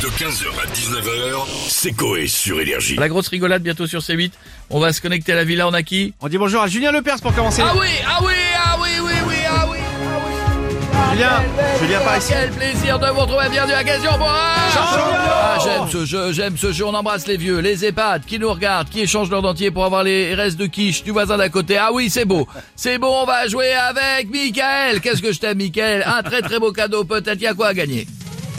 De 15h à 19h, c'est Coé sur Énergie. La grosse rigolade bientôt sur C8. On va se connecter à la villa, on a qui On dit bonjour à Julien Lepers pour commencer. Ah oui, ah oui, ah oui, oui, oui, ah oui, ah oui. Julien, Julien par ici. Quel plaisir de vous retrouver, bienvenue à Question pour Ah, j'aime ce jeu, j'aime ce jeu, on embrasse les vieux, les EHPAD, qui nous regardent, qui échangent leur dentier pour avoir les restes de quiche du voisin d'à côté. Ah oui, c'est beau, c'est beau, on va jouer avec Michael. Qu'est-ce que je t'aime, Michael? Un très très beau cadeau, peut-être, y a quoi à gagner?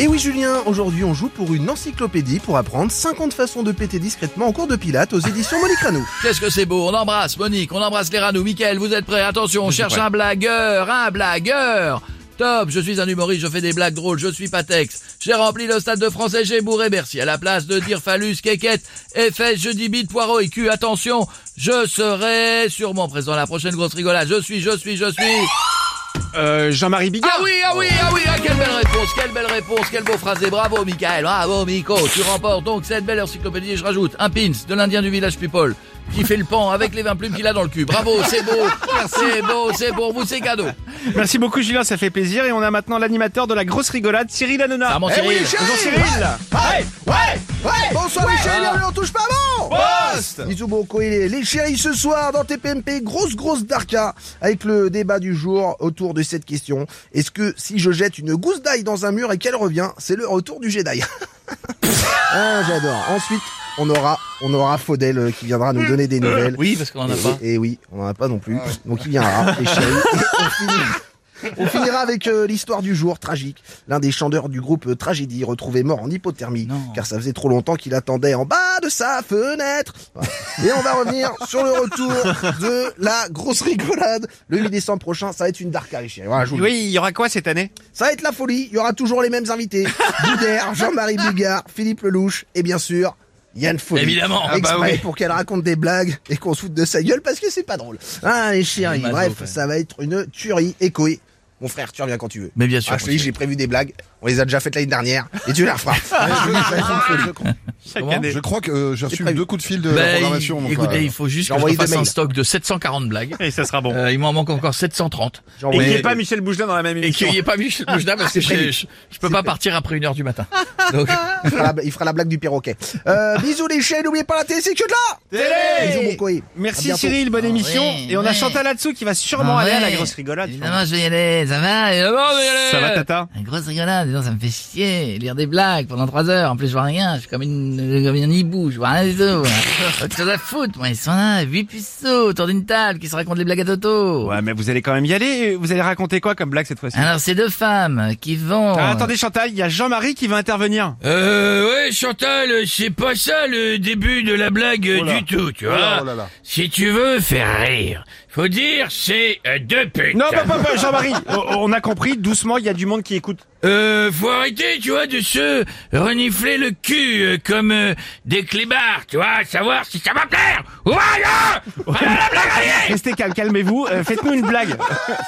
Et oui Julien, aujourd'hui on joue pour une encyclopédie pour apprendre 50 façons de péter discrètement en cours de pilates aux éditions Monique Ranou. Qu'est-ce que c'est beau, on embrasse Monique, on embrasse les ranous. Michael, vous êtes prêts? Attention, on cherche un blagueur, un blagueur Top, je suis un humoriste, je fais des blagues drôles, je suis Patex. J'ai rempli le stade de français, j'ai bourré Bercy. À la place de dire phallus, quéquette, et fesses, je dis bite, poireau et cul. Attention, je serai sûrement présent à la prochaine grosse rigolade. Je suis, je suis, je suis... Euh, Jean-Marie Bigard. Ah oui, ah oui, ah oui, ah, quelle belle réponse, quelle belle réponse, quel beau phrasé. Bravo, Michael, bravo, Miko. Tu remportes donc cette belle encyclopédie et je rajoute un pins de l'Indien du village People qui fait le pan avec les 20 plumes qu'il a dans le cul. Bravo, c'est beau, c'est beau, c'est pour vous, c'est cadeau. Merci beaucoup Julien, ça fait plaisir. Et on a maintenant l'animateur de la grosse rigolade, Cyril Hanouna. Ah, mon Eh Cyril. oui, Bonjour Cyril. Ouais, ouais, ouais Bonsoir bienvenue, on touche pas bon Poste Bisous bon quoi il est. Les chéris ce soir dans TPMP, grosse grosse darka avec le débat du jour autour de cette question. Est-ce que si je jette une gousse d'ail dans un mur et qu'elle revient, c'est le retour du Jedi Ah j'adore. Ensuite, on aura on aura Faudel euh, qui viendra nous donner des nouvelles. Oui, parce qu'on en a pas. Et oui, on en a pas non plus. Donc il viendra, les chéris. Et on finira, avec euh, l'histoire du jour, tragique. L'un des chanteurs du groupe euh, Tragédie retrouvé mort en hypothermie, Non. car ça faisait trop longtemps qu'il attendait en bas de sa fenêtre. Et on va revenir sur le retour de la grosse rigolade. Le 8 décembre prochain, ça va être une dark les chéris. Voilà. Oui, il y aura quoi cette année? Ça va être la folie. Il y aura toujours les mêmes invités. Boudère, Jean-Marie Bugard, Philippe Lelouch et bien sûr, Yann Folie. Évidemment. Ah bah Exprès oui. pour qu'elle raconte des blagues et qu'on se foute de sa gueule parce que c'est pas drôle. Ah, les chéris. Bref, ça va être une tuerie écoée. Mon frère, tu reviens quand tu veux. Mais bien sûr. Ah, je te dis, j'ai prévu des blagues. On les a déjà faites l'année dernière. Et tu les referas. Ah, je. Chaque année. Crois que euh, j'ai reçu deux coups de fil de la Ben, programmation. donc, écoutez, euh, il faut juste que je fasse un stock de 740 blagues. Et ça sera bon. Euh, il m'en manque encore 730. J'ai Et qu'il n'y ait pas Michel Bougelin dans la même Et émission. qu'il n'y ait pas Michel Boujna parce que je, je, je peux pas partir après une heure du matin. Donc, il, fera la, il fera la blague du perroquet. Euh, bisous les chéris. N'oubliez pas la télé, c'est que de là. Bisous, mon Merci. Cyril, bonne émission. ouais, et on a. Chantal là-dessous qui va sûrement Ah aller à la grosse rigolade. Évidemment, je vais y aller. Ça va vais y aller. Ça va Tata Une grosse rigolade, dis donc, ça me fait chier. Lire des blagues pendant trois heures. En plus, je vois rien. Je suis comme, une, comme un hibou. Je vois rien du tout. Autre chose à foutre. Moi, ils sont là, huit puceaux autour d'une table qui se racontent des blagues à Toto. Ouais, mais vous allez quand même y aller. Vous allez raconter quoi comme blague cette fois-ci? Alors, c'est deux femmes qui vont... Ah, Attendez Chantal, il y a Jean-Marie qui va intervenir. Euh, ouais, Chantal, c'est pas ça le début de la blague Oh du tout, tu Oh là, vois. oh là là. Si tu veux faire rire, faut dire c'est euh, deux putes. Non, pas, pas, pas, Jean-Marie. Oh, On a compris, doucement, il y a du monde qui écoute. Euh, faut arrêter, tu vois, de se renifler le cul euh, comme euh, des clébards, tu vois, savoir si ça va plaire. Voilà Voilà la blague allez Restez calme, calmez-vous. Euh, Faites-nous une blague.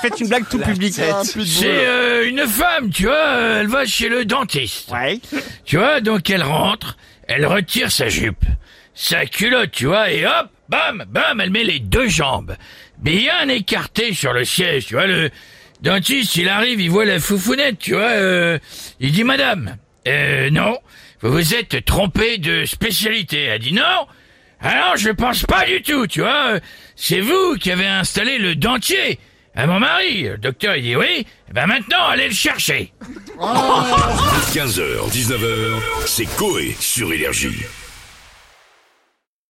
Faites une blague tout public. C'est euh, une femme, tu vois, euh, elle va chez le dentiste. Ouais. Tu vois, donc elle rentre, elle retire sa jupe, sa culotte, tu vois, et hop, bam, bam, elle met les deux jambes bien écartées sur le siège, tu vois, le dentiste, il arrive, il voit la foufounette, tu vois, euh, il dit, madame, euh, non, vous vous êtes trompée de spécialité. Elle dit, non, non, je pense pas du tout, tu vois, euh, c'est vous qui avez installé le dentier à mon mari. Le docteur, il dit, oui, eh ben maintenant, allez le chercher. 15h, 19h, c'est Coé sur Énergie.